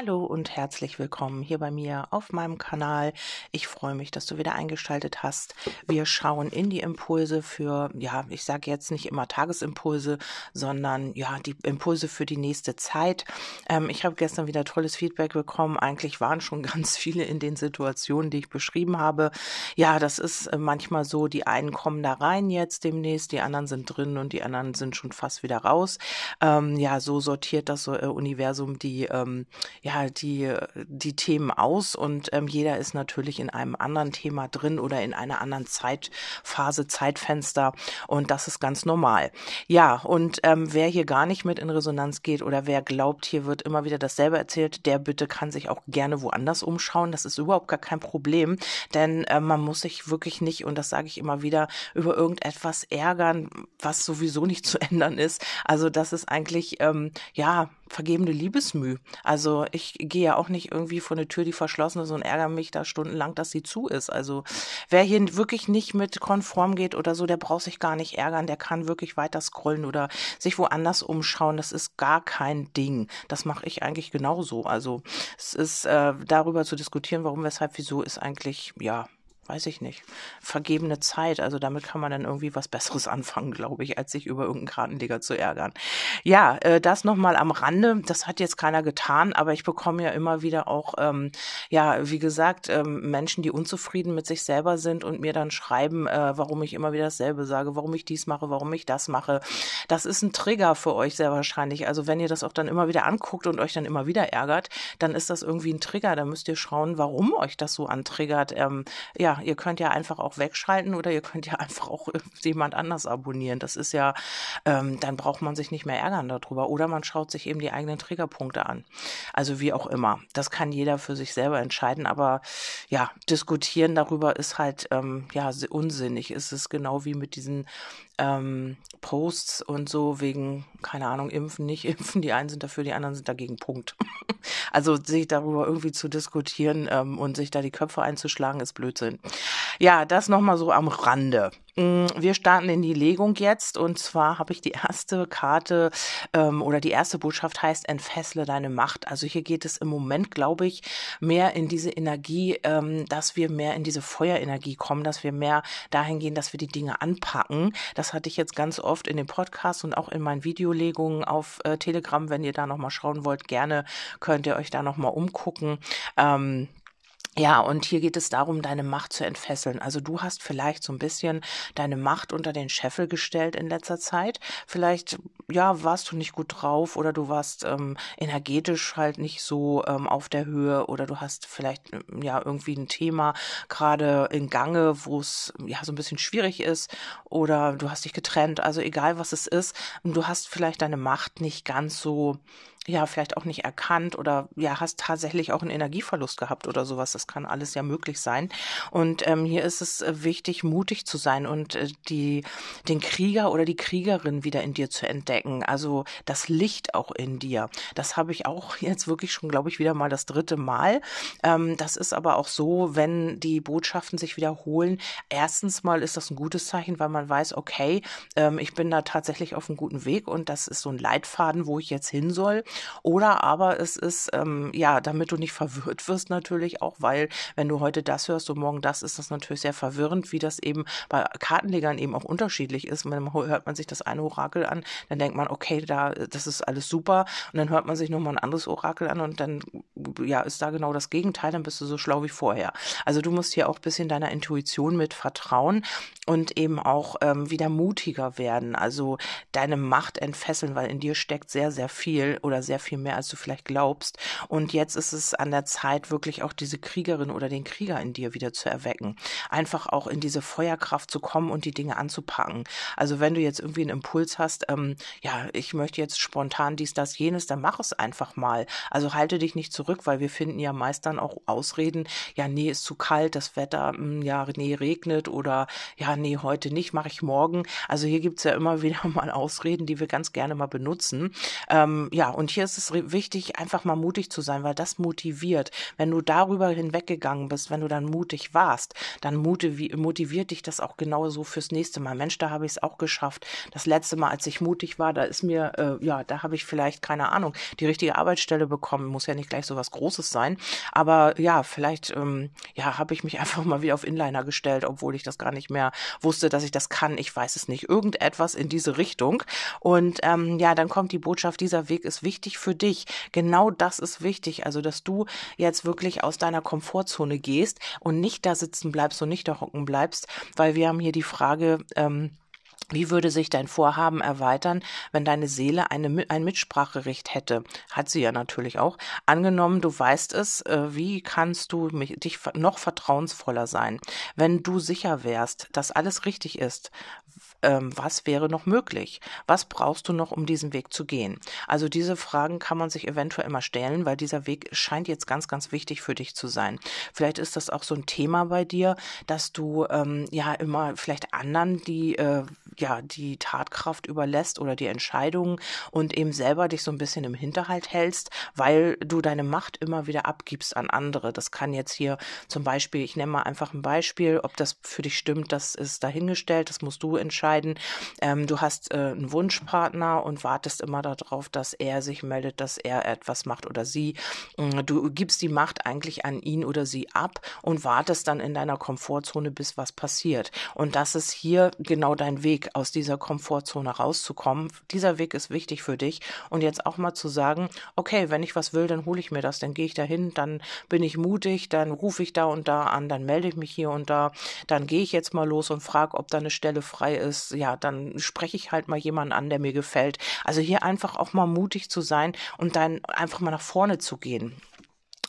Hallo und herzlich willkommen hier bei mir auf meinem Kanal. Ich freue mich, dass du wieder eingeschaltet hast. Wir schauen in die Impulse für, ja, ich sage jetzt nicht immer Tagesimpulse, sondern ja, die Impulse für die nächste Zeit. Ähm, ich habe gestern wieder tolles Feedback bekommen. Eigentlich waren schon ganz viele in den Situationen, die ich beschrieben habe. Ja, das ist äh, manchmal so, die einen kommen da rein jetzt demnächst, die anderen sind drin und die anderen sind schon fast wieder raus. Ähm, ja, so sortiert das äh, Universum die ähm, ja die die Themen aus und ähm, jeder ist natürlich in einem anderen Thema drin oder in einer anderen Zeitphase, Zeitfenster und das ist ganz normal. Ja, und ähm, wer hier gar nicht mit in Resonanz geht oder wer glaubt, hier wird immer wieder dasselbe erzählt, der bitte kann sich auch gerne woanders umschauen. Das ist überhaupt gar kein Problem, denn äh, man muss sich wirklich nicht, und das sage ich immer wieder, über irgendetwas ärgern, was sowieso nicht zu ändern ist. Also das ist eigentlich, ähm, ja, vergebene Liebesmüh. Also ich gehe ja auch nicht irgendwie vor eine Tür, die verschlossen ist und ärgere mich da stundenlang, dass sie zu ist. Also wer hier wirklich nicht mit konform geht oder so, der braucht sich gar nicht ärgern, der kann wirklich weiter scrollen oder sich woanders umschauen. Das ist gar kein Ding. Das mache ich eigentlich genauso. Also es ist äh, darüber zu diskutieren, warum, weshalb, wieso, ist eigentlich, ja, weiß ich nicht, vergebene Zeit. Also damit kann man dann irgendwie was Besseres anfangen, glaube ich, als sich über irgendeinen Kartenleger zu ärgern. Ja, äh, das nochmal am Rande. Das hat jetzt keiner getan, aber ich bekomme ja immer wieder auch, ähm, ja, wie gesagt, ähm, Menschen, die unzufrieden mit sich selber sind und mir dann schreiben, äh, warum ich immer wieder dasselbe sage, warum ich dies mache, warum ich das mache. Das ist ein Trigger für euch sehr wahrscheinlich. Also wenn ihr das auch dann immer wieder anguckt und euch dann immer wieder ärgert, dann ist das irgendwie ein Trigger. Da müsst ihr schauen, warum euch das so antriggert. Ähm, ja, ihr könnt ja einfach auch wegschalten oder ihr könnt ja einfach auch jemand anders abonnieren. Das ist ja, ähm, dann braucht man sich nicht mehr ärgern darüber. Oder man schaut sich eben die eigenen Triggerpunkte an. Also wie auch immer. Das kann jeder für sich selber entscheiden. Aber ja, diskutieren darüber ist halt ähm, ja unsinnig. Es ist genau wie mit diesen ähm, Posts und so wegen, keine Ahnung, impfen, nicht impfen. Die einen sind dafür, die anderen sind dagegen. Punkt. also sich darüber irgendwie zu diskutieren ähm, und sich da die Köpfe einzuschlagen, ist Blödsinn. Ja, das nochmal so am Rande. Mm, wir starten in die Legung jetzt und zwar habe ich die erste Karte ähm, oder die erste Botschaft heißt entfessle deine Macht. Also hier geht es im Moment, glaube ich, mehr in diese Energie, ähm, dass wir mehr in diese Feuerenergie kommen, dass wir mehr dahin gehen, dass wir die Dinge anpacken. Das hatte ich jetzt ganz oft in den Podcasts und auch in meinen Videolegungen auf äh, Telegram. Wenn ihr da nochmal schauen wollt, gerne könnt ihr euch da nochmal umgucken. Ähm, ja, und hier geht es darum, deine Macht zu entfesseln. Also du hast vielleicht so ein bisschen deine Macht unter den Scheffel gestellt in letzter Zeit. Vielleicht, ja, warst du nicht gut drauf oder du warst ähm, energetisch halt nicht so ähm, auf der Höhe oder du hast vielleicht ähm, ja irgendwie ein Thema gerade in Gange, wo es ja so ein bisschen schwierig ist oder du hast dich getrennt. Also egal was es ist, du hast vielleicht deine Macht nicht ganz so ja, vielleicht auch nicht erkannt oder ja, hast tatsächlich auch einen Energieverlust gehabt oder sowas. Das kann alles ja möglich sein. Und ähm, hier ist es äh, wichtig, mutig zu sein und äh, die, den Krieger oder die Kriegerin wieder in dir zu entdecken. Also das Licht auch in dir. Das habe ich auch jetzt wirklich schon, glaube ich, wieder mal das dritte Mal. Ähm, das ist aber auch so, wenn die Botschaften sich wiederholen. Erstens mal ist das ein gutes Zeichen, weil man weiß, okay, ähm, ich bin da tatsächlich auf einem guten Weg und das ist so ein Leitfaden, wo ich jetzt hin soll. Oder aber es ist, ähm, ja, damit du nicht verwirrt wirst natürlich auch, weil wenn du heute das hörst und morgen das, ist das natürlich sehr verwirrend, wie das eben bei Kartenlegern eben auch unterschiedlich ist. Dann hört man sich das eine Orakel an, dann denkt man, okay, da, das ist alles super. Und dann hört man sich nochmal ein anderes Orakel an und dann, ja, ist da genau das Gegenteil, dann bist du so schlau wie vorher. Also du musst hier auch ein bisschen deiner Intuition mit vertrauen und eben auch ähm, wieder mutiger werden. Also deine Macht entfesseln, weil in dir steckt sehr, sehr viel oder sehr viel mehr, als du vielleicht glaubst. Und jetzt ist es an der Zeit, wirklich auch diese Kriegerin oder den Krieger in dir wieder zu erwecken. Einfach auch in diese Feuerkraft zu kommen und die Dinge anzupacken. Also wenn du jetzt irgendwie einen Impuls hast, ähm, ja, ich möchte jetzt spontan dies, das, jenes, dann mach es einfach mal. Also halte dich nicht zurück, weil wir finden ja meist dann auch Ausreden, ja, nee, ist zu kalt, das Wetter, mh, hm, ja, nee, regnet oder ja, nee, heute nicht, mache ich morgen. Also hier gibt's ja immer wieder mal Ausreden, die wir ganz gerne mal benutzen. Ähm, ja, und hier ist es wichtig, einfach mal mutig zu sein, weil das motiviert. Wenn du darüber hinweggegangen bist, wenn du dann mutig warst, dann motiviert dich das auch genauso fürs nächste Mal. Mensch, da habe ich es auch geschafft. Das letzte Mal, als ich mutig war, da ist mir, äh, ja, da habe ich vielleicht, keine Ahnung, die richtige Arbeitsstelle bekommen. Muss ja nicht gleich so was Großes sein. Aber ja, vielleicht ähm, ja, habe ich mich einfach mal wieder auf Inliner gestellt, obwohl ich das gar nicht mehr wusste, dass ich das kann. Ich weiß es nicht. Irgendetwas in diese Richtung. Und ähm, ja, dann kommt die Botschaft, dieser Weg ist wichtig für dich. Genau das ist wichtig. Also, dass du jetzt wirklich aus deiner Komfortzone gehst und nicht da sitzen bleibst und nicht da hocken bleibst, weil wir haben hier die Frage, ähm, wie würde sich dein Vorhaben erweitern, wenn deine Seele eine, ein Mitspracherecht hätte? Hat sie ja natürlich auch. Angenommen, du weißt es, äh, wie kannst du mich, dich noch vertrauensvoller sein? Wenn du sicher wärst, dass alles richtig ist, ähm, was wäre noch möglich? Was brauchst du noch, um diesen Weg zu gehen? Also diese Fragen kann man sich eventuell immer stellen, weil dieser Weg scheint jetzt ganz, ganz wichtig für dich zu sein. Vielleicht ist das auch so ein Thema bei dir, dass du ähm, ja immer vielleicht anderen die äh, ja die Tatkraft überlässt oder die Entscheidungen und eben selber dich so ein bisschen im Hinterhalt hältst, weil du deine Macht immer wieder abgibst an andere. Das kann jetzt hier zum Beispiel, ich nenne mal einfach ein Beispiel, ob das für dich stimmt, das ist dahingestellt, das musst du entscheiden entscheiden. Ähm, du hast äh, einen Wunschpartner und wartest immer darauf, dass er sich meldet, dass er etwas macht oder sie. Mm, du gibst die Macht eigentlich an ihn oder sie ab und wartest dann in deiner Komfortzone, bis was passiert. Und das ist hier genau dein Weg, aus dieser Komfortzone rauszukommen. Dieser Weg ist wichtig für dich. Und jetzt auch mal zu sagen, okay, wenn ich was will, dann hole ich mir das, dann gehe ich dahin, dann bin ich mutig, dann rufe ich da und da an, dann melde ich mich hier und da, dann gehe ich jetzt mal los und frage, ob da eine Stelle frei ist ist, ja, dann spreche ich halt mal jemanden an, der mir gefällt. Also hier einfach auch mal mutig zu sein und dann einfach mal nach vorne zu gehen.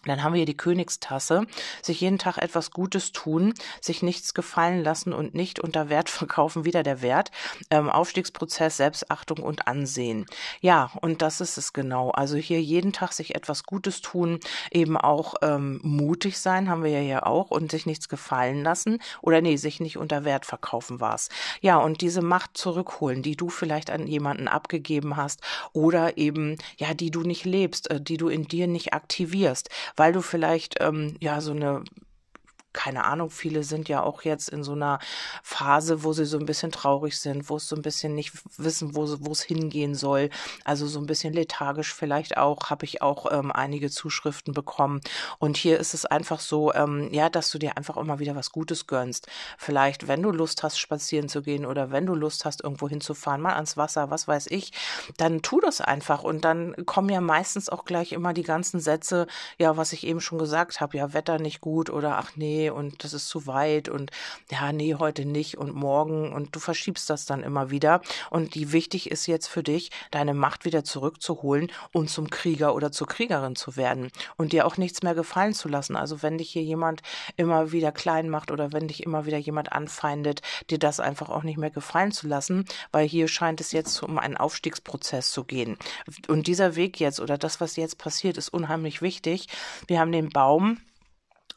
Dann haben wir hier die Königstasse. Sich jeden Tag etwas Gutes tun, sich nichts gefallen lassen und nicht unter Wert verkaufen, wieder der Wert. Ähm, Aufstiegsprozess, Selbstachtung und Ansehen. Ja, und das ist es genau. Also hier jeden Tag sich etwas Gutes tun, eben auch ähm, mutig sein, haben wir ja hier auch, und sich nichts gefallen lassen. Oder nee, sich nicht unter Wert verkaufen war's. Ja, und diese Macht zurückholen, die du vielleicht an jemanden abgegeben hast oder eben, ja, die du nicht lebst, äh, die du in dir nicht aktivierst weil du vielleicht ähm, ja so eine keine Ahnung, viele sind ja auch jetzt in so einer Phase, wo sie so ein bisschen traurig sind, wo es so ein bisschen nicht wissen, wo, es hingehen soll. Also so ein bisschen lethargisch vielleicht auch, habe ich auch ähm, einige Zuschriften bekommen. Und hier ist es einfach so, ähm, ja, dass du dir einfach immer wieder was Gutes gönnst. Vielleicht, wenn du Lust hast, spazieren zu gehen oder wenn du Lust hast, irgendwo hinzufahren, mal ans Wasser, was weiß ich, dann tu das einfach. Und dann kommen ja meistens auch gleich immer die ganzen Sätze, ja, was ich eben schon gesagt habe, ja, Wetter nicht gut oder ach nee, und das ist zu weit und ja, nee, heute nicht und morgen und du verschiebst das dann immer wieder. Und die wichtig ist jetzt für dich, deine Macht wieder zurückzuholen und zum Krieger oder zur Kriegerin zu werden und dir auch nichts mehr gefallen zu lassen. Also wenn dich hier jemand immer wieder klein macht oder wenn dich immer wieder jemand anfeindet, dir das einfach auch nicht mehr gefallen zu lassen, weil hier scheint es jetzt um einen Aufstiegsprozess zu gehen. Und dieser Weg jetzt oder das, was jetzt passiert, ist unheimlich wichtig. Wir haben den Baum,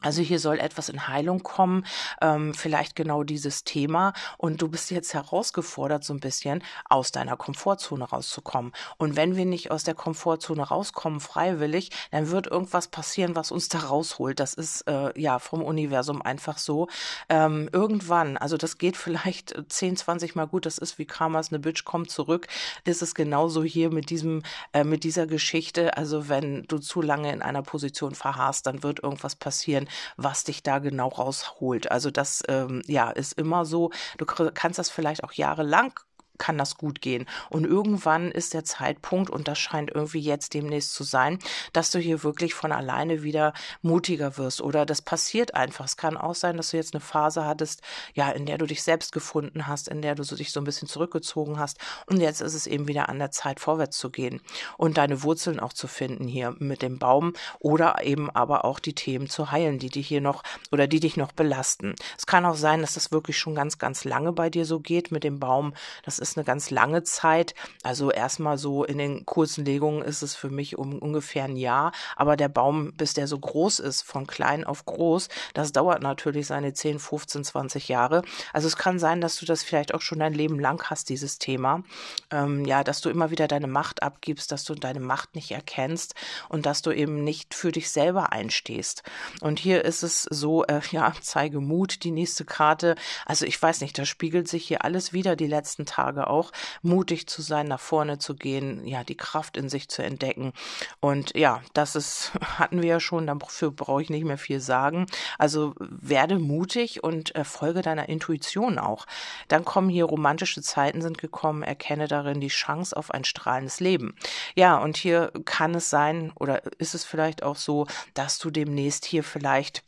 also hier soll etwas in Heilung kommen, ähm, vielleicht genau dieses Thema. Und du bist jetzt herausgefordert, so ein bisschen aus deiner Komfortzone rauszukommen. Und wenn wir nicht aus der Komfortzone rauskommen, freiwillig, dann wird irgendwas passieren, was uns da rausholt. Das ist äh, ja vom Universum einfach so. Ähm, irgendwann, also das geht vielleicht 10, 20 Mal gut, das ist wie Karmas, eine Bitch kommt zurück. Das ist genauso hier mit diesem, äh, mit dieser Geschichte. Also wenn du zu lange in einer Position verharrst, dann wird irgendwas passieren was dich da genau rausholt. Also das ähm, ja ist immer so. Du kannst das vielleicht auch jahrelang kann das gut gehen. Und irgendwann ist der Zeitpunkt, und das scheint irgendwie jetzt demnächst zu sein, dass du hier wirklich von alleine wieder mutiger wirst. Oder das passiert einfach. Es kann auch sein, dass du jetzt eine Phase hattest, ja, in der du dich selbst gefunden hast, in der du dich so ein bisschen zurückgezogen hast. Und jetzt ist es eben wieder an der Zeit, vorwärts zu gehen und deine Wurzeln auch zu finden hier mit dem Baum oder eben aber auch die Themen zu heilen, die dich hier noch oder die dich noch belasten. Es kann auch sein, dass das wirklich schon ganz, ganz lange bei dir so geht mit dem Baum. Das ist eine ganz lange Zeit. Also erstmal so in den kurzen Legungen ist es für mich um ungefähr ein Jahr. Aber der Baum, bis der so groß ist, von klein auf groß, das dauert natürlich seine 10, 15, 20 Jahre. Also es kann sein, dass du das vielleicht auch schon dein Leben lang hast, dieses Thema. Ähm, ja, dass du immer wieder deine Macht abgibst, dass du deine Macht nicht erkennst und dass du eben nicht für dich selber einstehst. Und hier ist es so, äh, ja, zeige Mut, die nächste Karte. Also ich weiß nicht, da spiegelt sich hier alles wieder die letzten Tage Tage auch, mutig zu sein, nach vorne zu gehen, ja, die Kraft in sich zu entdecken. Und ja, das ist, hatten wir ja schon, dafür brauche ich nicht mehr viel sagen. Also werde mutig und äh, folge deiner Intuition auch. Dann kommen hier romantische Zeiten sind gekommen, erkenne darin die Chance auf ein strahlendes Leben. Ja, und hier kann es sein oder ist es vielleicht auch so, dass du demnächst hier vielleicht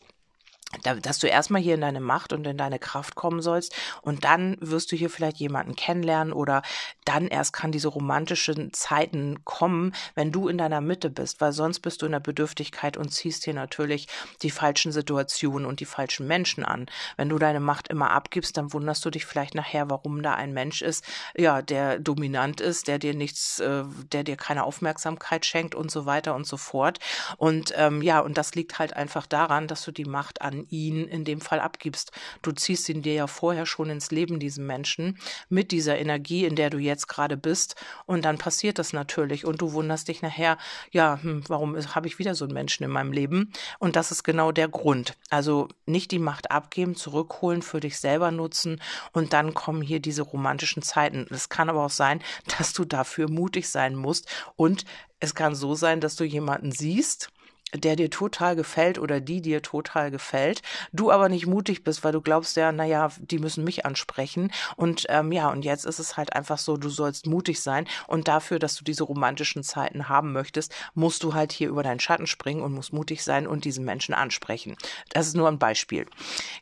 dass du erstmal hier in deine Macht und in deine Kraft kommen sollst und dann wirst du hier vielleicht jemanden kennenlernen oder dann erst kann diese romantischen Zeiten kommen, wenn du in deiner Mitte bist, weil sonst bist du in der Bedürftigkeit und ziehst hier natürlich die falschen Situationen und die falschen Menschen an. Wenn du deine Macht immer abgibst, dann wunderst du dich vielleicht nachher, warum da ein Mensch ist, ja, der dominant ist, der dir nichts, äh, der dir keine Aufmerksamkeit schenkt und so weiter und so fort. Und ähm, ja, und das liegt halt einfach daran, dass du die Macht an ihn in dem Fall abgibst. Du ziehst ihn dir ja vorher schon ins Leben, diesen Menschen, mit dieser Energie, in der du jetzt gerade bist. Und dann passiert das natürlich. Und du wunderst dich nachher, ja, hm, warum habe ich wieder so einen Menschen in meinem Leben? Und das ist genau der Grund. Also nicht die Macht abgeben, zurückholen, für dich selber nutzen. Und dann kommen hier diese romantischen Zeiten. Es kann aber auch sein, dass du dafür mutig sein musst. Und es kann so sein, dass du jemanden siehst, der dir total gefällt oder die dir total gefällt, du aber nicht mutig bist, weil du glaubst ja, naja, die müssen mich ansprechen. Und ähm, ja, und jetzt ist es halt einfach so, du sollst mutig sein und dafür, dass du diese romantischen Zeiten haben möchtest, musst du halt hier über deinen Schatten springen und musst mutig sein und diesen Menschen ansprechen. Das ist nur ein Beispiel.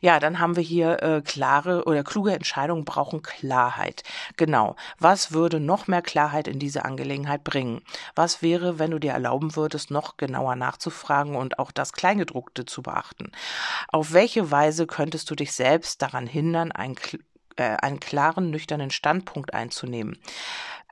Ja, dann haben wir hier äh, klare oder kluge Entscheidungen brauchen Klarheit. Genau. Was würde noch mehr Klarheit in diese Angelegenheit bringen? Was wäre, wenn du dir erlauben würdest, noch genauer nachzufragen? Fragen und auch das Kleingedruckte zu beachten. Auf welche Weise könntest du dich selbst daran hindern, ein äh, einen klaren, nüchternen Standpunkt einzunehmen.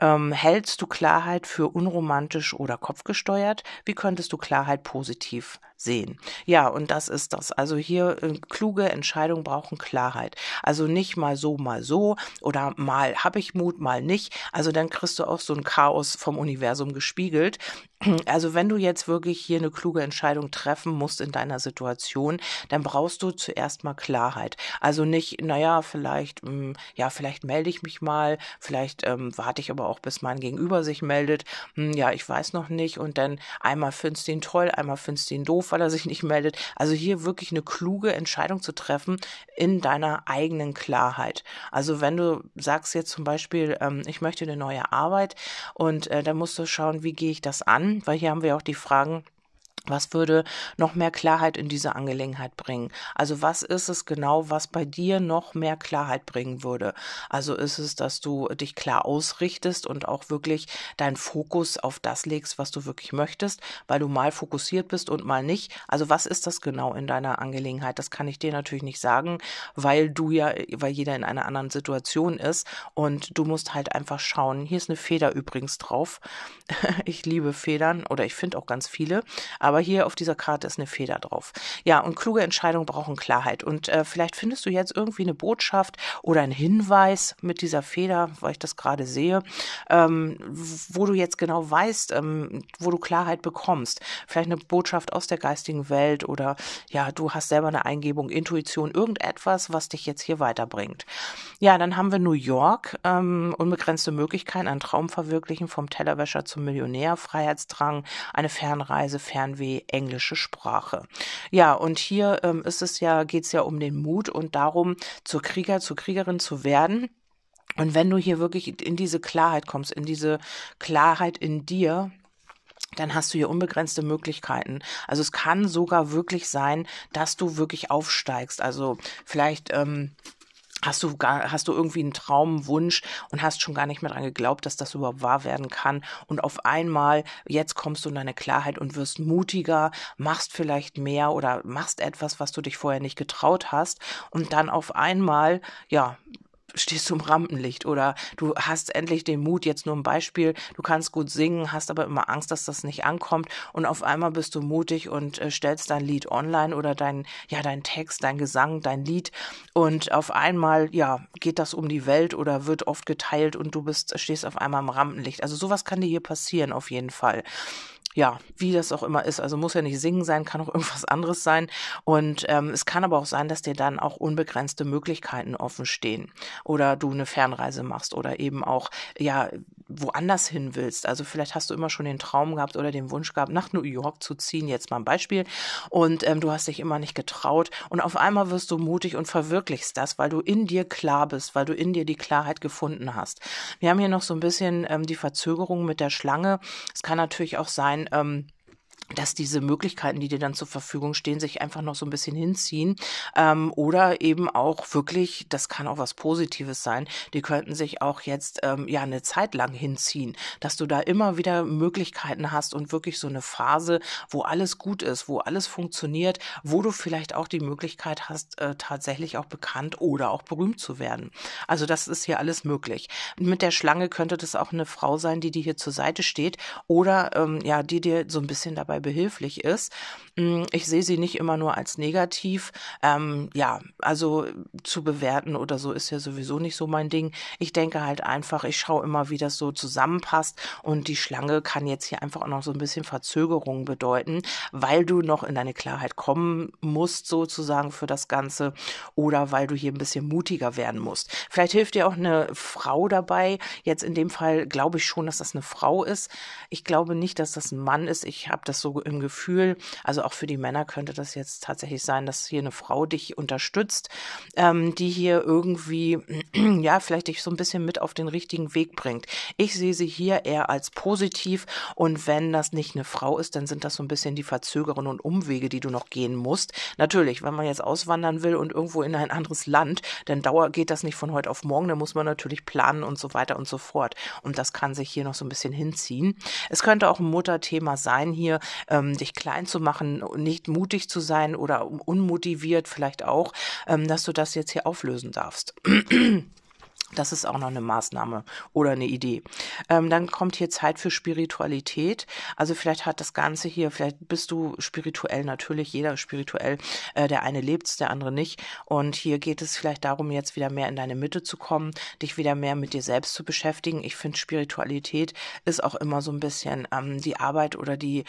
Ähm, hältst du Klarheit für unromantisch oder kopfgesteuert? Wie könntest du Klarheit positiv sehen? Ja, und das ist das. Also hier äh, kluge Entscheidungen brauchen Klarheit. Also nicht mal so, mal so oder mal habe ich Mut, mal nicht. Also dann kriegst du auch so ein Chaos vom Universum gespiegelt. Also wenn du jetzt wirklich hier eine kluge Entscheidung treffen musst in deiner Situation, dann brauchst du zuerst mal Klarheit. Also nicht, naja, vielleicht, ähm, ja, vielleicht melde ich mich mal, vielleicht ähm, warte ich aber auch, bis mein Gegenüber sich meldet. Hm, ja, ich weiß noch nicht. Und dann einmal findest du ihn toll, einmal findest du ihn doof, weil er sich nicht meldet. Also hier wirklich eine kluge Entscheidung zu treffen in deiner eigenen Klarheit. Also wenn du sagst jetzt zum Beispiel, ähm, ich möchte eine neue Arbeit und äh, dann musst du schauen, wie gehe ich das an? weil hier haben wir auch die Fragen, was würde noch mehr Klarheit in diese Angelegenheit bringen? Also was ist es genau, was bei dir noch mehr Klarheit bringen würde? Also ist es, dass du dich klar ausrichtest und auch wirklich deinen Fokus auf das legst, was du wirklich möchtest, weil du mal fokussiert bist und mal nicht. Also was ist das genau in deiner Angelegenheit? Das kann ich dir natürlich nicht sagen, weil du ja, weil jeder in einer anderen Situation ist und du musst halt einfach schauen. Hier ist eine Feder übrigens drauf. Ich liebe Federn oder ich finde auch ganz viele, aber aber hier auf dieser Karte ist eine Feder drauf. Ja, und kluge Entscheidungen brauchen Klarheit. Und äh, vielleicht findest du jetzt irgendwie eine Botschaft oder einen Hinweis mit dieser Feder, weil ich das gerade sehe, ähm, wo du jetzt genau weißt, ähm, wo du Klarheit bekommst. Vielleicht eine Botschaft aus der geistigen Welt oder ja, du hast selber eine Eingebung, Intuition, irgendetwas, was dich jetzt hier weiterbringt. Ja, dann haben wir New York, ähm, unbegrenzte Möglichkeiten, einen Traum verwirklichen, vom Tellerwäscher zum Millionär, Freiheitsdrang, eine Fernreise, Fernweh Englische Sprache. Ja, und hier ähm, ist es ja, geht es ja um den Mut und darum, zur Krieger, zur Kriegerin zu werden. Und wenn du hier wirklich in diese Klarheit kommst, in diese Klarheit in dir, dann hast du hier unbegrenzte Möglichkeiten. Also es kann sogar wirklich sein, dass du wirklich aufsteigst. Also vielleicht ähm, hast du gar, hast du irgendwie einen Traum, Wunsch und hast schon gar nicht mehr dran geglaubt, dass das überhaupt wahr werden kann. Und auf einmal, jetzt kommst du in deine Klarheit und wirst mutiger, machst vielleicht mehr oder machst etwas, was du dich vorher nicht getraut hast. Und dann auf einmal, ja, stehst du im Rampenlicht oder du hast endlich den Mut, jetzt nur ein Beispiel, du kannst gut singen, hast aber immer Angst, dass das nicht ankommt und auf einmal bist du mutig und äh, stellst dein Lied online oder dein, ja, dein Text, dein Gesang, dein Lied und auf einmal, ja, geht das um die Welt oder wird oft geteilt und du bist, stehst auf einmal im Rampenlicht. Also sowas kann dir hier passieren auf jeden Fall. Ja, wie das auch immer ist. Also muss ja nicht singen sein, kann auch irgendwas anderes sein. Und ähm, es kann aber auch sein, dass dir dann auch unbegrenzte Möglichkeiten offen stehen. Oder du eine Fernreise machst oder eben auch, ja, woanders hin willst. Also vielleicht hast du immer schon den Traum gehabt oder den Wunsch gehabt, nach New York zu ziehen, jetzt mal ein Beispiel. Und ähm, du hast dich immer nicht getraut. Und auf einmal wirst du mutig und verwirklichst das, weil du in dir klar bist, weil du in dir die Klarheit gefunden hast. Wir haben hier noch so ein bisschen ähm, die Verzögerung mit der Schlange. Es kann natürlich auch sein, ähm, dass diese Möglichkeiten, die dir dann zur Verfügung stehen, sich einfach noch so ein bisschen hinziehen. Ähm, oder eben auch wirklich, das kann auch was Positives sein, die könnten sich auch jetzt ähm, ja eine Zeit lang hinziehen, dass du da immer wieder Möglichkeiten hast und wirklich so eine Phase, wo alles gut ist, wo alles funktioniert, wo du vielleicht auch die Möglichkeit hast, äh, tatsächlich auch bekannt oder auch berühmt zu werden. Also das ist hier alles möglich. Mit der Schlange könnte das auch eine Frau sein, die dir hier zur Seite steht oder ähm, ja, die dir so ein bisschen dabei behilflich ist. Mm, ich sehe sie nicht immer nur als negativ. Ähm, ja, also zu bewerten oder so ist ja sowieso nicht so mein Ding. Ich denke halt einfach, ich schaue immer, wie das so zusammenpasst und die Schlange kann jetzt hier einfach auch noch so ein bisschen Verzögerung bedeuten, weil du noch in deine Klarheit kommen musst sozusagen für das Ganze oder weil du hier ein bisschen mutiger werden musst. Vielleicht hilft dir auch eine Frau dabei. Jetzt in dem Fall glaube ich schon, dass das eine Frau ist. Ich glaube nicht, dass das ein Mann ist. Ich habe das so im Gefühl. Also auch für die Männer könnte das jetzt tatsächlich sein, dass hier eine Frau dich unterstützt, ähm, die hier irgendwie, ja, vielleicht dich so ein bisschen mit auf den richtigen Weg bringt. Ich sehe sie hier eher als positiv und wenn das nicht eine Frau ist, dann sind das so ein bisschen die Verzögerungen und Umwege, die du noch gehen musst. Natürlich, wenn man jetzt auswandern will und irgendwo in ein anderes Land, dann dauer geht das nicht von heute auf morgen, dann muss man natürlich planen und so weiter und so fort. Und das kann sich hier noch so ein bisschen hinziehen. Es könnte auch ein Mutterthema sein hier, ähm, dich klein zu machen, nicht mutig zu sein oder unmotiviert vielleicht auch, ähm, dass du das jetzt hier auflösen darfst. Das ist auch noch eine Maßnahme oder eine Idee. Ähm, dann kommt hier Zeit für Spiritualität. Also vielleicht hat das Ganze hier, vielleicht bist du spirituell natürlich, jeder ist spirituell. Äh, der eine lebt es, der andere nicht. Und hier geht es vielleicht darum, jetzt wieder mehr in deine Mitte zu kommen, dich wieder mehr mit dir selbst zu beschäftigen. Ich finde, Spiritualität ist auch immer so ein bisschen ähm, die Arbeit oder die,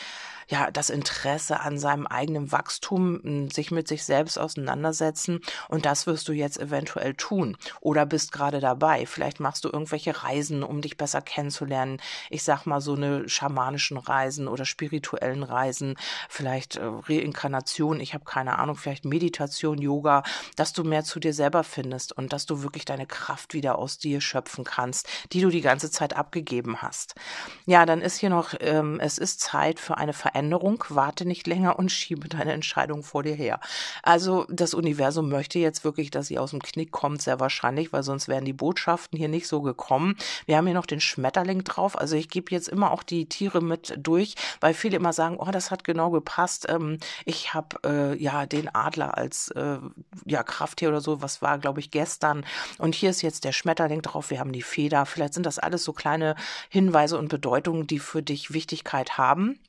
ja, das Interesse an seinem eigenen Wachstum, sich mit sich selbst auseinandersetzen. Und das wirst du jetzt eventuell tun oder bist gerade da dabei. Vielleicht machst du irgendwelche Reisen, um dich besser kennenzulernen. Ich sag mal so eine schamanischen Reisen oder spirituellen Reisen, vielleicht äh, Reinkarnation, ich habe keine Ahnung, vielleicht Meditation, Yoga, dass du mehr zu dir selber findest und dass du wirklich deine Kraft wieder aus dir schöpfen kannst, die du die ganze Zeit abgegeben hast. Ja, dann ist hier noch, ähm, es ist Zeit für eine Veränderung. Warte nicht länger und schiebe deine Entscheidung vor dir her. Also das Universum möchte jetzt wirklich, dass sie aus dem Knick kommt, sehr wahrscheinlich, weil sonst wären die Botschaften hier nicht so gekommen. Wir haben hier noch den Schmetterling drauf. Also ich gebe jetzt immer auch die Tiere mit durch, weil viele immer sagen, oh, das hat genau gepasst. Ähm, ich habe äh, ja den Adler als äh, ja Krafttier oder so. Was war, glaube ich, gestern. Und hier ist jetzt der Schmetterling drauf. Wir haben die Feder. Vielleicht sind das alles so kleine Hinweise und Bedeutungen, die für dich Wichtigkeit haben.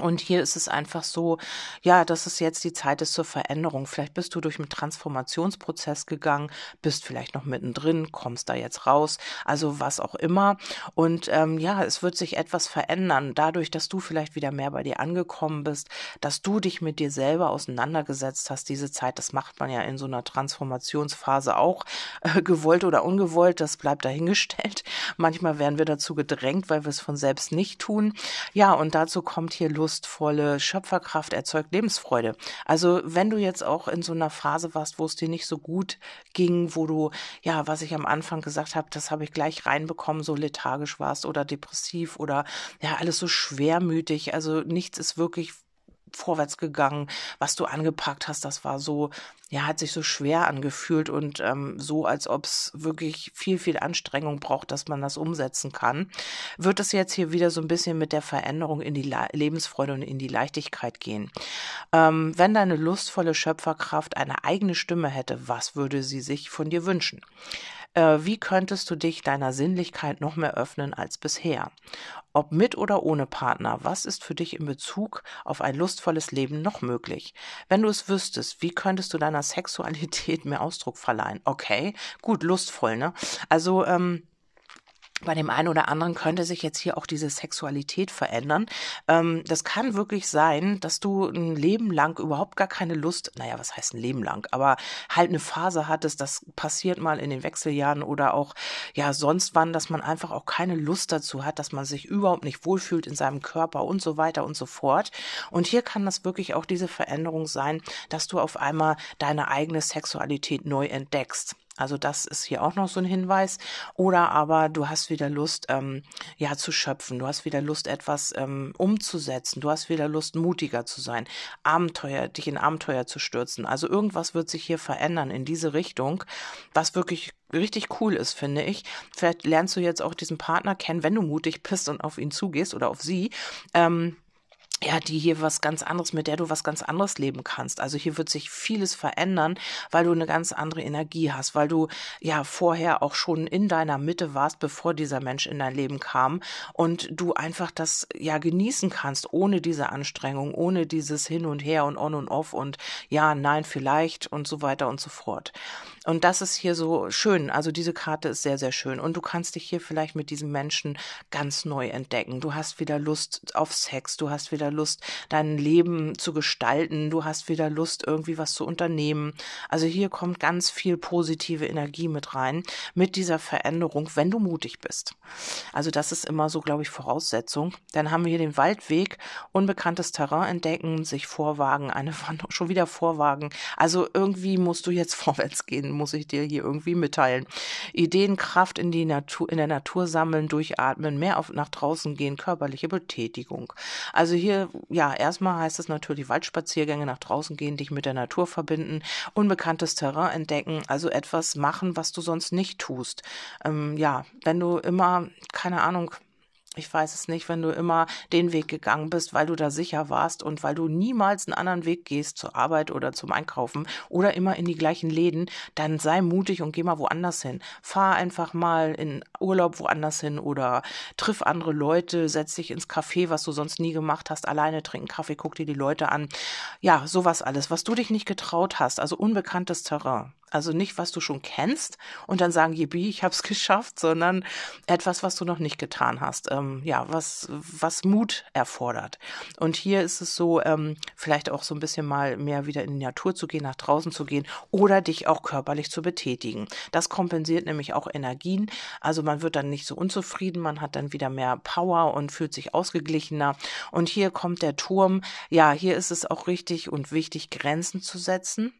Und hier ist es einfach so, ja, dass es jetzt die Zeit ist zur Veränderung. Vielleicht bist du durch einen Transformationsprozess gegangen, bist vielleicht noch mittendrin, kommst da jetzt raus, also was auch immer. Und ähm, ja, es wird sich etwas verändern, dadurch, dass du vielleicht wieder mehr bei dir angekommen bist, dass du dich mit dir selber auseinandergesetzt hast. Diese Zeit, das macht man ja in so einer Transformationsphase auch, äh, gewollt oder ungewollt, das bleibt dahingestellt. Manchmal werden wir dazu gedrängt, weil wir es von selbst nicht tun. Ja, und dazu kommt hier lustvolle Schöpferkraft erzeugt Lebensfreude. Also wenn du jetzt auch in so einer Phase warst, wo es dir nicht so gut ging, wo du, ja, was ich am Anfang gesagt habe, das habe ich gleich reinbekommen, so lethargisch warst oder depressiv oder ja, alles so schwermütig. Also nichts ist wirklich vorwärts gegangen. Was du angepackt hast, das war so, ja, hat sich so schwer angefühlt und ähm, so, als ob es wirklich viel, viel Anstrengung braucht, dass man das umsetzen kann. Wird es jetzt hier wieder so ein bisschen mit der Veränderung in die Le Lebensfreude und in die Leichtigkeit gehen. Ähm, wenn deine lustvolle Schöpferkraft eine eigene Stimme hätte, was würde sie sich von dir wünschen? Äh, wie könntest du dich deiner Sinnlichkeit noch mehr öffnen als bisher? Ob mit oder ohne Partner, was ist für dich in Bezug auf ein lustvolles Leben noch möglich? Wenn du es wüsstest, wie könntest du deiner Sexualität mehr Ausdruck verleihen? Okay, gut, lustvoll, ne? Also, ähm, bei dem einen oder anderen könnte sich jetzt hier auch diese Sexualität verändern. Ähm, das kann wirklich sein, dass du ein Leben lang überhaupt gar keine Lust, naja, was heißt ein Leben lang, aber halt eine Phase hattest, das passiert mal in den Wechseljahren oder auch, ja, sonst wann, dass man einfach auch keine Lust dazu hat, dass man sich überhaupt nicht wohlfühlt in seinem Körper und so weiter und so fort. Und hier kann das wirklich auch diese Veränderung sein, dass du auf einmal deine eigene Sexualität neu entdeckst. Also das ist hier auch noch so ein Hinweis. Oder aber du hast wieder Lust, ähm, ja, zu schöpfen. Du hast wieder Lust, etwas ähm, umzusetzen. Du hast wieder Lust, mutiger zu sein, Abenteuer, dich in Abenteuer zu stürzen. Also irgendwas wird sich hier verändern in diese Richtung, was wirklich richtig cool ist, finde ich. Vielleicht lernst du jetzt auch diesen Partner kennen, wenn du mutig bist und auf ihn zugehst oder auf sie. Ähm, ja, die hier was ganz anderes, mit der du was ganz anderes leben kannst. Also hier wird sich vieles verändern, weil du eine ganz andere Energie hast, weil du ja vorher auch schon in deiner Mitte warst, bevor dieser Mensch in dein Leben kam und du einfach das ja genießen kannst, ohne diese Anstrengung, ohne dieses Hin und Her und On und Off und ja, nein, vielleicht und so weiter und so fort. Und das ist hier so schön. Also diese Karte ist sehr, sehr schön. Und du kannst dich hier vielleicht mit diesem Menschen ganz neu entdecken. Du hast wieder Lust auf Sex, du hast wieder Lust, dein Leben zu gestalten, du hast wieder Lust, irgendwie was zu unternehmen. Also hier kommt ganz viel positive Energie mit rein, mit dieser Veränderung, wenn du mutig bist. Also das ist immer so, glaube ich, Voraussetzung. Dann haben wir hier den Waldweg, unbekanntes Terrain entdecken, sich vorwagen, eine Wanderung, schon wieder vorwagen. Also irgendwie musst du jetzt vorwärts gehen muss ich dir hier irgendwie mitteilen. Ideenkraft in die Natur, in der Natur sammeln, durchatmen, mehr auf, nach draußen gehen, körperliche Betätigung. Also hier, ja, erstmal heißt es natürlich Waldspaziergänge nach draußen gehen, dich mit der Natur verbinden, unbekanntes Terrain entdecken, also etwas machen, was du sonst nicht tust. Ähm, ja, wenn du immer, keine Ahnung, ich weiß es nicht, wenn du immer den Weg gegangen bist, weil du da sicher warst und weil du niemals einen anderen Weg gehst zur Arbeit oder zum Einkaufen oder immer in die gleichen Läden, dann sei mutig und geh mal woanders hin. Fahr einfach mal in Urlaub woanders hin oder triff andere Leute, setz dich ins Café, was du sonst nie gemacht hast, alleine trinken Kaffee, guck dir die Leute an. Ja, sowas alles, was du dich nicht getraut hast, also unbekanntes Terrain. Also nicht, was du schon kennst und dann sagen, Jibi, ich habe es geschafft, sondern etwas, was du noch nicht getan hast. Ähm, ja, was, was Mut erfordert. Und hier ist es so, ähm, vielleicht auch so ein bisschen mal mehr wieder in die Natur zu gehen, nach draußen zu gehen oder dich auch körperlich zu betätigen. Das kompensiert nämlich auch Energien. Also man wird dann nicht so unzufrieden, man hat dann wieder mehr Power und fühlt sich ausgeglichener. Und hier kommt der Turm. Ja, hier ist es auch richtig und wichtig, Grenzen zu setzen.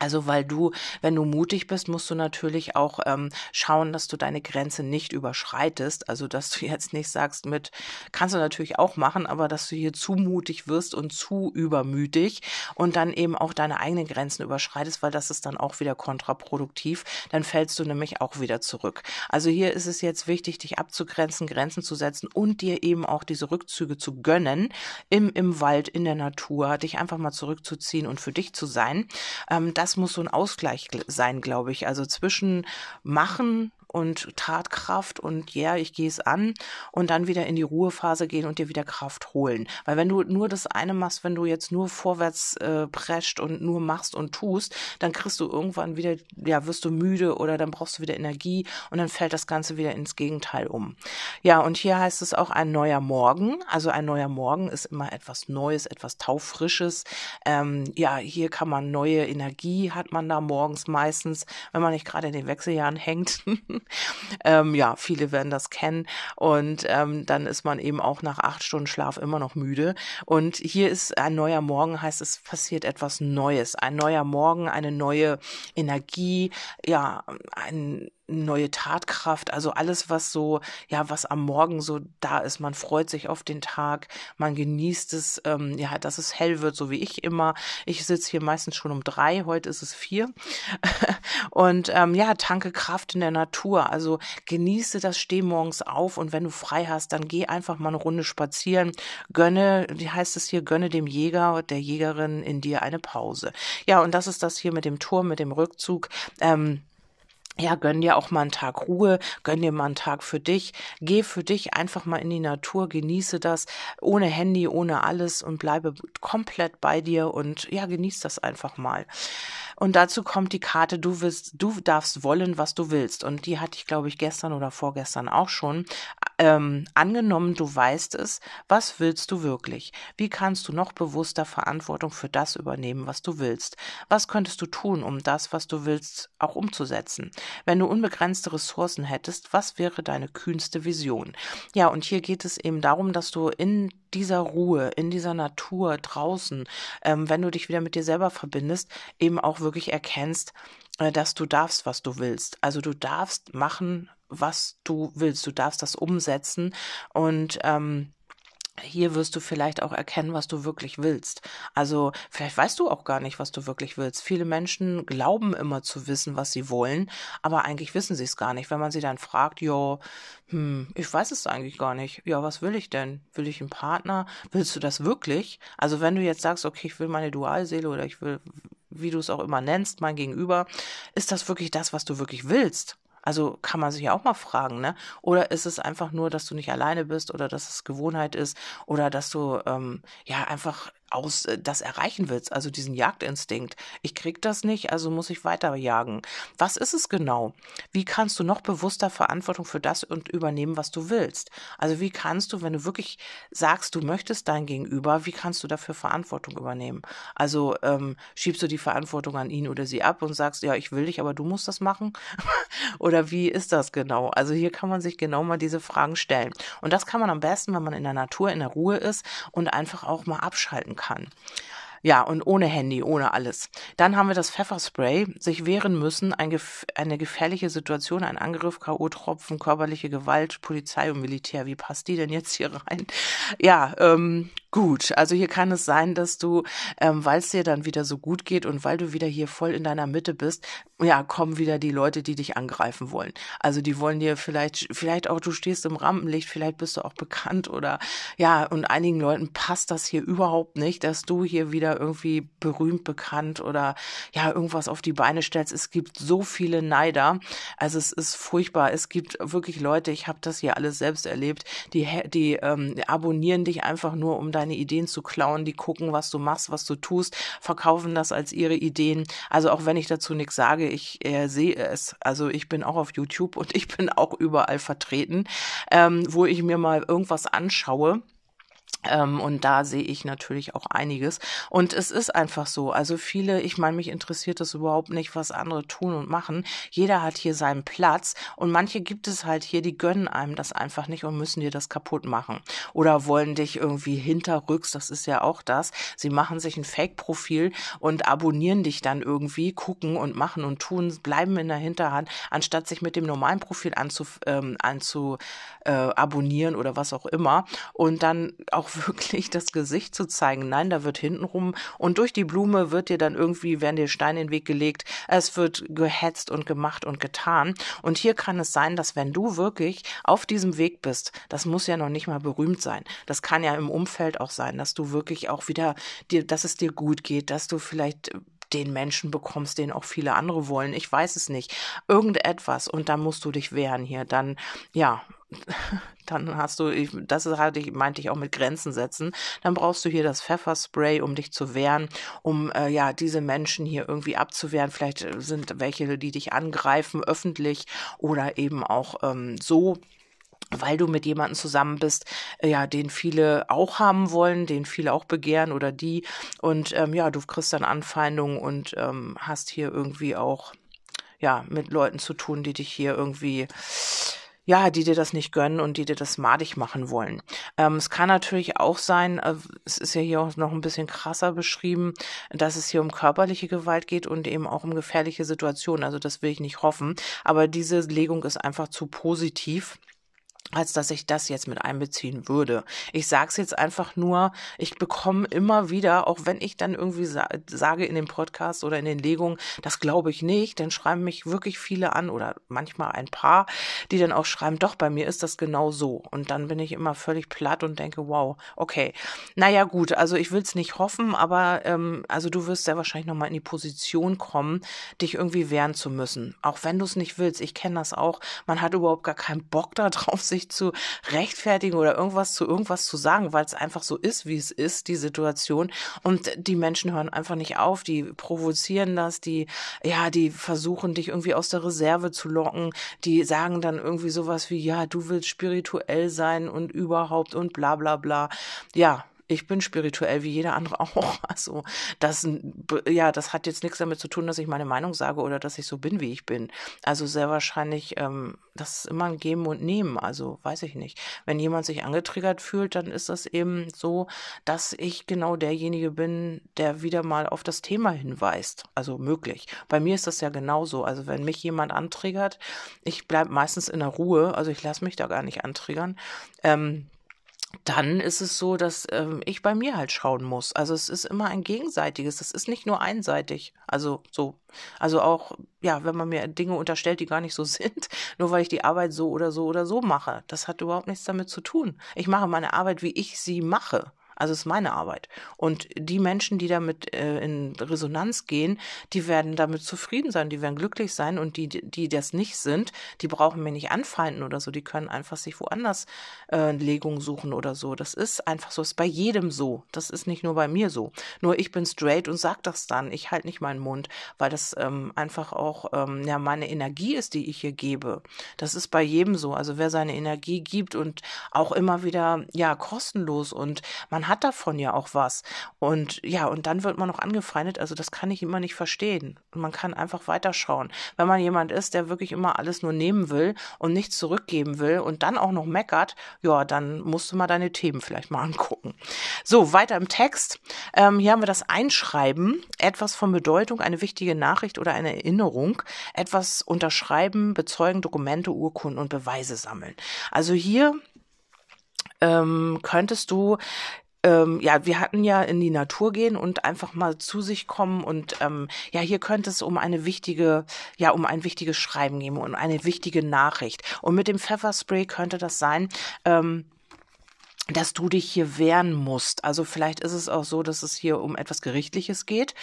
Also weil du, wenn du mutig bist, musst du natürlich auch ähm, schauen, dass du deine Grenze nicht überschreitest. Also dass du jetzt nicht sagst mit, kannst du natürlich auch machen, aber dass du hier zu mutig wirst und zu übermütig und dann eben auch deine eigenen Grenzen überschreitest, weil das ist dann auch wieder kontraproduktiv. Dann fällst du nämlich auch wieder zurück. Also hier ist es jetzt wichtig, dich abzugrenzen, Grenzen zu setzen und dir eben auch diese Rückzüge zu gönnen im, im Wald, in der Natur, dich einfach mal zurückzuziehen und für dich zu sein. Ähm, das muss so ein Ausgleich sein, glaube ich. Also zwischen Machen und Tatkraft und ja, yeah, ich gehe es an und dann wieder in die Ruhephase gehen und dir wieder Kraft holen. Weil wenn du nur das eine machst, wenn du jetzt nur vorwärts äh, prescht und nur machst und tust, dann kriegst du irgendwann wieder, ja, wirst du müde oder dann brauchst du wieder Energie und dann fällt das Ganze wieder ins Gegenteil um. Ja, und hier heißt es auch ein neuer Morgen. Also ein neuer Morgen ist immer etwas Neues, etwas Taufrisches. Ähm, ja, hier kann man neue Energie, hat man da morgens meistens, wenn man nicht gerade in den Wechseljahren hängt. ähm, ja, viele werden das kennen. Und ähm, dann ist man eben auch nach acht Stunden Schlaf immer noch müde. Und hier ist ein neuer Morgen, heißt es passiert etwas Neues. Ein neuer Morgen, eine neue Energie, ja, ein neue Tatkraft, also alles, was so, ja, was am Morgen so da ist. Man freut sich auf den Tag, man genießt es, ähm, ja, dass es hell wird, so wie ich immer. Ich sitze hier meistens schon um drei, heute ist es vier. und ähm, ja, tanke Kraft in der Natur. Also genieße das, steh morgens auf und wenn du frei hast, dann geh einfach mal eine Runde spazieren. Gönne, wie heißt es hier, gönne dem Jäger, der Jägerin in dir eine Pause. Ja, und das ist das hier mit dem Turm, mit dem Rückzug. Ähm, ja, gönn dir auch mal einen Tag Ruhe, gönn dir mal einen Tag für dich, geh für dich einfach mal in die Natur, genieße das, ohne Handy, ohne alles und bleibe komplett bei dir und ja, genieß das einfach mal. Und dazu kommt die Karte, du willst, du darfst wollen, was du willst. Und die hatte ich, glaube ich, gestern oder vorgestern auch schon. Ähm, angenommen, du weißt es, was willst du wirklich? Wie kannst du noch bewusster Verantwortung für das übernehmen, was du willst? Was könntest du tun, um das, was du willst, auch umzusetzen? Wenn du unbegrenzte Ressourcen hättest, was wäre deine kühnste Vision? Ja, und hier geht es eben darum, dass du in dieser Ruhe, in dieser Natur draußen, ähm, wenn du dich wieder mit dir selber verbindest, eben auch wirklich erkennst, äh, dass du darfst, was du willst. Also du darfst machen, was du willst. Du darfst das umsetzen und ähm, hier wirst du vielleicht auch erkennen, was du wirklich willst. Also vielleicht weißt du auch gar nicht, was du wirklich willst. Viele Menschen glauben immer zu wissen, was sie wollen, aber eigentlich wissen sie es gar nicht. Wenn man sie dann fragt, ja, hm, ich weiß es eigentlich gar nicht. Ja, was will ich denn? Will ich einen Partner? Willst du das wirklich? Also wenn du jetzt sagst, okay, ich will meine Dualseele oder ich will, wie du es auch immer nennst, mein Gegenüber, ist das wirklich das, was du wirklich willst? Also kann man sich ja auch mal fragen, ne? Oder ist es einfach nur, dass du nicht alleine bist oder dass es Gewohnheit ist oder dass du ähm, ja einfach aus äh, das erreichen willst, also diesen Jagdinstinkt. Ich krieg das nicht, also muss ich weiter jagen. Was ist es genau? Wie kannst du noch bewusster Verantwortung für das und übernehmen, was du willst? Also wie kannst du, wenn du wirklich sagst, du möchtest dein Gegenüber, wie kannst du dafür Verantwortung übernehmen? Also ähm, schiebst du die Verantwortung an ihn oder sie ab und sagst, ja, ich will dich, aber du musst das machen? oder wie ist das genau? Also hier kann man sich genau mal diese Fragen stellen. Und das kann man am besten, wenn man in der Natur, in der Ruhe ist und einfach auch mal abschalten kann kann. Ja, und ohne Handy, ohne alles. Dann haben wir das Pfefferspray, sich wehren müssen, ein gef eine gefährliche Situation, ein Angriff, K.O.-Tropfen, körperliche Gewalt, Polizei und Militär. Wie passt die denn jetzt hier rein? Ja, ähm, gut. Also hier kann es sein, dass du, ähm, weil es dir dann wieder so gut geht und weil du wieder hier voll in deiner Mitte bist, ja, kommen wieder die Leute, die dich angreifen wollen. Also die wollen dir vielleicht, vielleicht auch, du stehst im Rampenlicht, vielleicht bist du auch bekannt oder ja, und einigen Leuten passt das hier überhaupt nicht, dass du hier wieder irgendwie berühmt, bekannt oder ja, irgendwas auf die Beine stellst. Es gibt so viele Neider. Also es ist furchtbar. Es gibt wirklich Leute, ich habe das hier alles selbst erlebt, die, die ähm, abonnieren dich einfach nur, um dein deine Ideen zu klauen, die gucken, was du machst, was du tust, verkaufen das als ihre Ideen. Also auch wenn ich dazu nichts sage, ich äh, sehe es. Also ich bin auch auf YouTube und ich bin auch überall vertreten, ähm, wo ich mir mal irgendwas anschaue ähm, und da sehe ich natürlich auch einiges. Und es ist einfach so. Also viele, ich meine, mich interessiert das überhaupt nicht, was andere tun und machen. Jeder hat hier seinen Platz. Und manche gibt es halt hier, die gönnen einem das einfach nicht und müssen dir das kaputt machen. Oder wollen dich irgendwie hinterrücks, das ist ja auch das. Sie machen sich ein Fake-Profil und abonnieren dich dann irgendwie, gucken und machen und tun, bleiben in der Hinterhand, anstatt sich mit dem normalen Profil anzu, ähm, anzu äh, abonnieren oder was auch immer. Und dann auch wirklich das Gesicht zu zeigen. Nein, da wird hintenrum und durch die Blume wird dir dann irgendwie, werden dir Steine in den Weg gelegt. Es wird gehetzt und gemacht und getan. Und hier kann es sein, dass wenn du wirklich auf diesem Weg bist, das muss ja noch nicht mal berühmt sein. Das kann ja im Umfeld auch sein, dass du wirklich auch wieder dir, dass es dir gut geht, dass du vielleicht den Menschen bekommst, den auch viele andere wollen. Ich weiß es nicht. Irgendetwas und dann musst du dich wehren hier. Dann, ja, dann hast du, das hatte ich, meinte ich auch mit Grenzen setzen, dann brauchst du hier das Pfefferspray, um dich zu wehren, um äh, ja diese Menschen hier irgendwie abzuwehren. Vielleicht äh, sind welche, die dich angreifen, öffentlich oder eben auch ähm, so weil du mit jemandem zusammen bist, äh, ja, den viele auch haben wollen, den viele auch begehren oder die. Und ähm, ja, du kriegst dann Anfeindungen und ähm, hast hier irgendwie auch ja mit Leuten zu tun, die dich hier irgendwie ja, die dir das nicht gönnen und die dir das madig machen wollen. Ähm, es kann natürlich auch sein, äh, es ist ja hier auch noch ein bisschen krasser beschrieben, dass es hier um körperliche Gewalt geht und eben auch um gefährliche Situationen. Also das will ich nicht hoffen. Aber diese Legung ist einfach zu positiv als dass ich das jetzt mit einbeziehen würde. Ich sage es jetzt einfach nur, ich bekomme immer wieder, auch wenn ich dann irgendwie sa sage in dem Podcast oder in den Legungen, das glaube ich nicht, dann schreiben mich wirklich viele an oder manchmal ein paar, die dann auch schreiben, doch, bei mir ist das genau so. Und dann bin ich immer völlig platt und denke, wow, okay. Naja gut, also ich will es nicht hoffen, aber ähm, also du wirst sehr wahrscheinlich nochmal in die Position kommen, dich irgendwie wehren zu müssen. Auch wenn du es nicht willst. Ich kenne das auch. Man hat überhaupt gar keinen Bock darauf, sich sich zu rechtfertigen oder irgendwas zu irgendwas zu sagen, weil es einfach so ist, wie es ist, die Situation. Und die Menschen hören einfach nicht auf, die provozieren das, die, ja, die versuchen dich irgendwie aus der Reserve zu locken, die sagen dann irgendwie sowas wie, ja, du willst spirituell sein und überhaupt und bla bla bla. Ja, ich bin spirituell wie jeder andere auch. Also das, ja, das hat jetzt nichts damit zu tun, dass ich meine Meinung sage oder dass ich so bin, wie ich bin. Also sehr wahrscheinlich, ähm, das ist immer ein Geben und Nehmen. Also weiß ich nicht. Wenn jemand sich angetriggert fühlt, dann ist das eben so, dass ich genau derjenige bin, der wieder mal auf das Thema hinweist. Also möglich. Bei mir ist das ja genauso. Also wenn mich jemand antriggert, ich bleibe meistens in der Ruhe. Also ich lasse mich da gar nicht antriggern. Ähm, dann ist es so, dass ähm, ich bei mir halt schauen muss. Also es ist immer ein gegenseitiges, das ist nicht nur einseitig. Also so, also auch, ja, wenn man mir Dinge unterstellt, die gar nicht so sind, nur weil ich die Arbeit so oder so oder so mache. Das hat überhaupt nichts damit zu tun. Ich mache meine Arbeit, wie ich sie mache. Also es ist meine Arbeit. Und die Menschen, die damit äh, in Resonanz gehen, die werden damit zufrieden sein, die werden glücklich sein und die, die das nicht sind, die brauchen mir nicht anfeinden oder so, die können einfach sich woanders äh, Legung suchen oder so. Das ist einfach so, das ist bei jedem so. Das ist nicht nur bei mir so. Nur ich bin straight und sag das dann. Ich halte nicht meinen Mund, weil das ähm, einfach auch ähm, ja meine Energie ist, die ich hier gebe. Das ist bei jedem so. Also wer seine Energie gibt und auch immer wieder ja kostenlos und man hat davon ja auch was. Und ja, und dann wird man noch angefeindet. Also das kann ich immer nicht verstehen. Man kann einfach weiterschauen. Wenn man jemand ist, der wirklich immer alles nur nehmen will und nichts zurückgeben will und dann auch noch meckert, ja, dann musst du mal deine Themen vielleicht mal angucken. So, weiter im Text. Ähm, hier haben wir das Einschreiben. Etwas von Bedeutung, eine wichtige Nachricht oder eine Erinnerung. Etwas unterschreiben, bezeugen, Dokumente, Urkunden und Beweise sammeln. Also hier ähm, könntest du ähm, ja, wir hatten ja in die Natur gehen und einfach mal zu sich kommen und ähm, ja, hier könnte es um eine wichtige, ja, um ein wichtiges Schreiben gehen und eine wichtige Nachricht. Und mit dem Pfefferspray könnte das sein, ähm, dass du dich hier wehren musst. Also vielleicht ist es auch so, dass es hier um etwas Gerichtliches geht,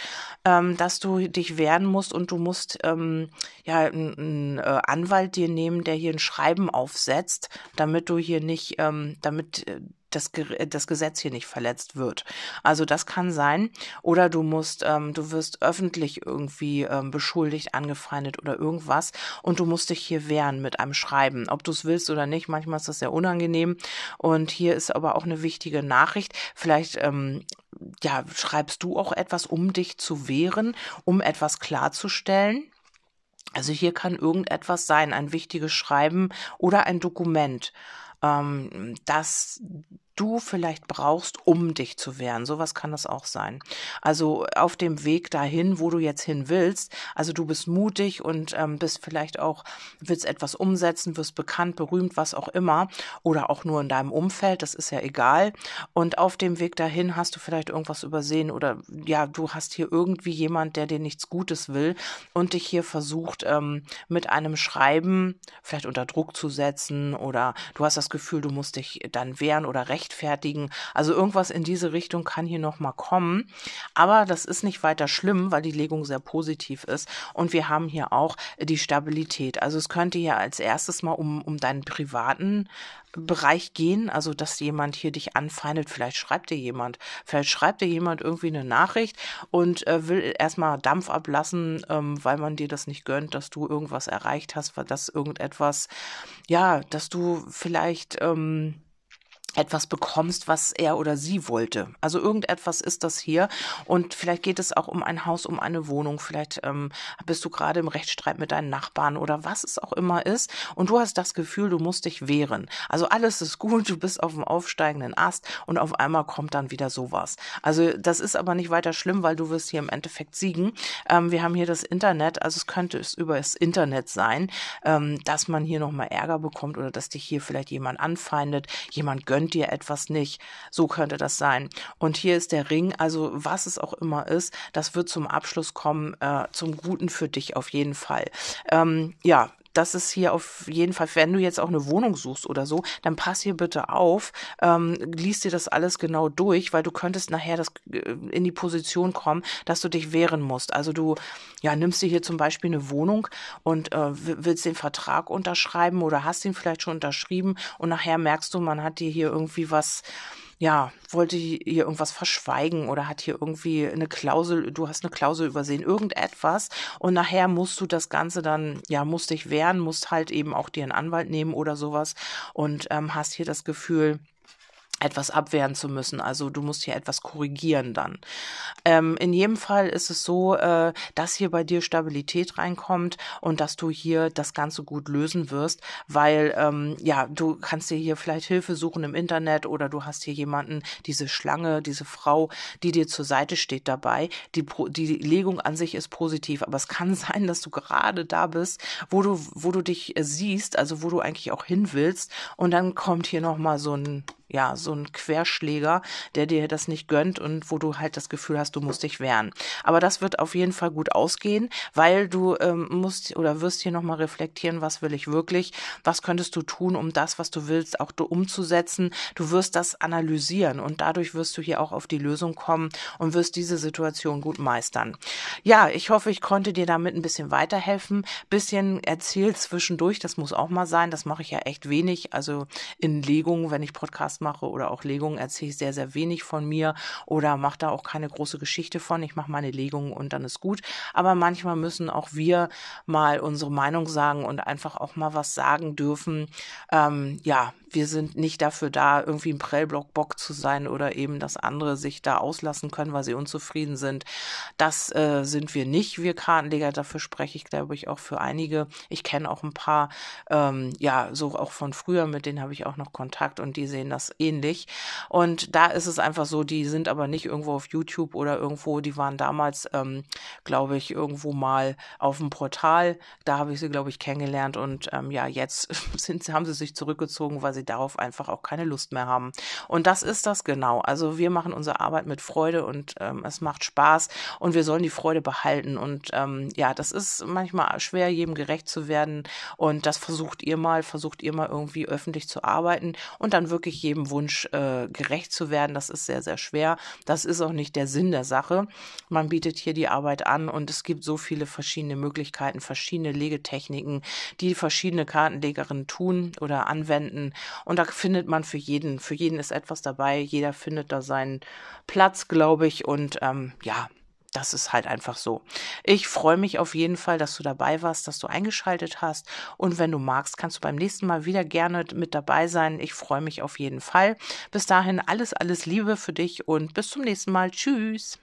ähm, dass du dich wehren musst und du musst ähm, ja einen äh, Anwalt dir nehmen, der hier ein Schreiben aufsetzt, damit du hier nicht, ähm, damit äh, das, das Gesetz hier nicht verletzt wird. Also das kann sein. Oder du musst, ähm, du wirst öffentlich irgendwie ähm, beschuldigt, angefeindet oder irgendwas und du musst dich hier wehren mit einem Schreiben. Ob du es willst oder nicht, manchmal ist das sehr unangenehm. Und hier ist aber auch eine wichtige Nachricht. Vielleicht ähm, ja, schreibst du auch etwas, um dich zu wehren, um etwas klarzustellen. Also hier kann irgendetwas sein, ein wichtiges Schreiben oder ein Dokument ähm, das du vielleicht brauchst, um dich zu wehren. Sowas kann das auch sein. Also auf dem Weg dahin, wo du jetzt hin willst, also du bist mutig und ähm, bist vielleicht auch, willst etwas umsetzen, wirst bekannt, berühmt, was auch immer, oder auch nur in deinem Umfeld, das ist ja egal. Und auf dem Weg dahin hast du vielleicht irgendwas übersehen oder ja, du hast hier irgendwie jemand, der dir nichts Gutes will und dich hier versucht, ähm, mit einem Schreiben vielleicht unter Druck zu setzen oder du hast das Gefühl, du musst dich dann wehren oder recht rechtfertigen. Also irgendwas in diese Richtung kann hier nochmal kommen. Aber das ist nicht weiter schlimm, weil die Legung sehr positiv ist. Und wir haben hier auch die Stabilität. Also es könnte ja als erstes mal um, um deinen privaten Bereich gehen, also dass jemand hier dich anfeindet, vielleicht schreibt dir jemand, vielleicht schreibt dir jemand irgendwie eine Nachricht und äh, will erstmal Dampf ablassen, ähm, weil man dir das nicht gönnt, dass du irgendwas erreicht hast, weil das irgendetwas, ja, dass du vielleicht ähm, etwas bekommst, was er oder sie wollte. Also irgendetwas ist das hier und vielleicht geht es auch um ein Haus, um eine Wohnung, vielleicht ähm, bist du gerade im Rechtsstreit mit deinen Nachbarn oder was es auch immer ist und du hast das Gefühl, du musst dich wehren. Also alles ist gut, du bist auf dem aufsteigenden Ast und auf einmal kommt dann wieder sowas. Also das ist aber nicht weiter schlimm, weil du wirst hier im Endeffekt siegen. Ähm, wir haben hier das Internet, also es könnte es über das Internet sein, ähm, dass man hier nochmal Ärger bekommt oder dass dich hier vielleicht jemand anfeindet, jemand gönnt gönnt dir etwas nicht. So könnte das sein. Und hier ist der Ring, also was es auch immer ist, das wird zum Abschluss kommen, äh, zum Guten für dich auf jeden Fall. Ähm, ja, das ist hier auf jeden Fall, wenn du jetzt auch eine Wohnung suchst oder so, dann pass hier bitte auf, ähm, liest dir das alles genau durch, weil du könntest nachher das äh, in die Position kommen, dass du dich wehren musst. Also du ja nimmst dir hier zum Beispiel eine Wohnung und äh, willst den Vertrag unterschreiben oder hast ihn vielleicht schon unterschrieben und nachher merkst du, man hat dir hier irgendwie was ja, wollte hier irgendwas verschweigen oder hat hier irgendwie eine Klausel, du hast eine Klausel übersehen, irgendetwas. Und nachher musst du das Ganze dann, ja, musst dich wehren, musst halt eben auch dir einen Anwalt nehmen oder sowas. Und ähm, hast hier das Gefühl, etwas abwehren zu müssen. Also du musst hier etwas korrigieren dann. Ähm, in jedem Fall ist es so, äh, dass hier bei dir Stabilität reinkommt und dass du hier das Ganze gut lösen wirst, weil ähm, ja, du kannst dir hier vielleicht Hilfe suchen im Internet oder du hast hier jemanden, diese Schlange, diese Frau, die dir zur Seite steht dabei. Die, die Legung an sich ist positiv, aber es kann sein, dass du gerade da bist, wo du, wo du dich äh, siehst, also wo du eigentlich auch hin willst und dann kommt hier nochmal so ein ja, so ein Querschläger, der dir das nicht gönnt und wo du halt das Gefühl hast, du musst dich wehren. Aber das wird auf jeden Fall gut ausgehen, weil du ähm, musst oder wirst hier nochmal reflektieren, was will ich wirklich, was könntest du tun, um das, was du willst, auch umzusetzen. Du wirst das analysieren und dadurch wirst du hier auch auf die Lösung kommen und wirst diese Situation gut meistern. Ja, ich hoffe, ich konnte dir damit ein bisschen weiterhelfen, bisschen erzählt zwischendurch, das muss auch mal sein, das mache ich ja echt wenig, also in Legungen, wenn ich Podcast mache oder auch Legungen, erzähle ich sehr, sehr wenig von mir oder mache da auch keine große Geschichte von. Ich mache meine Legungen und dann ist gut. Aber manchmal müssen auch wir mal unsere Meinung sagen und einfach auch mal was sagen dürfen. Ähm, ja, wir sind nicht dafür da, irgendwie ein Prellblock-Bock zu sein oder eben, dass andere sich da auslassen können, weil sie unzufrieden sind. Das äh, sind wir nicht, wir Kartenleger. Dafür spreche ich, glaube ich, auch für einige. Ich kenne auch ein paar, ähm, ja, so auch von früher, mit denen habe ich auch noch Kontakt und die sehen das ähnlich. Und da ist es einfach so, die sind aber nicht irgendwo auf YouTube oder irgendwo, die waren damals, ähm, glaube ich, irgendwo mal auf dem Portal. Da habe ich sie, glaube ich, kennengelernt und ähm, ja, jetzt sind, haben sie sich zurückgezogen, weil sie darauf einfach auch keine Lust mehr haben. Und das ist das genau. Also wir machen unsere Arbeit mit Freude und ähm, es macht Spaß und wir sollen die Freude behalten. Und ähm, ja, das ist manchmal schwer, jedem gerecht zu werden. Und das versucht ihr mal, versucht ihr mal irgendwie öffentlich zu arbeiten und dann wirklich jedem Wunsch äh, gerecht zu werden. Das ist sehr, sehr schwer. Das ist auch nicht der Sinn der Sache. Man bietet hier die Arbeit an und es gibt so viele verschiedene Möglichkeiten, verschiedene Legetechniken, die verschiedene Kartenlegerinnen tun oder anwenden. Und da findet man für jeden, für jeden ist etwas dabei. Jeder findet da seinen Platz, glaube ich. Und ähm, ja, das ist halt einfach so. Ich freue mich auf jeden Fall, dass du dabei warst, dass du eingeschaltet hast. Und wenn du magst, kannst du beim nächsten Mal wieder gerne mit dabei sein. Ich freue mich auf jeden Fall. Bis dahin alles, alles Liebe für dich und bis zum nächsten Mal. Tschüss.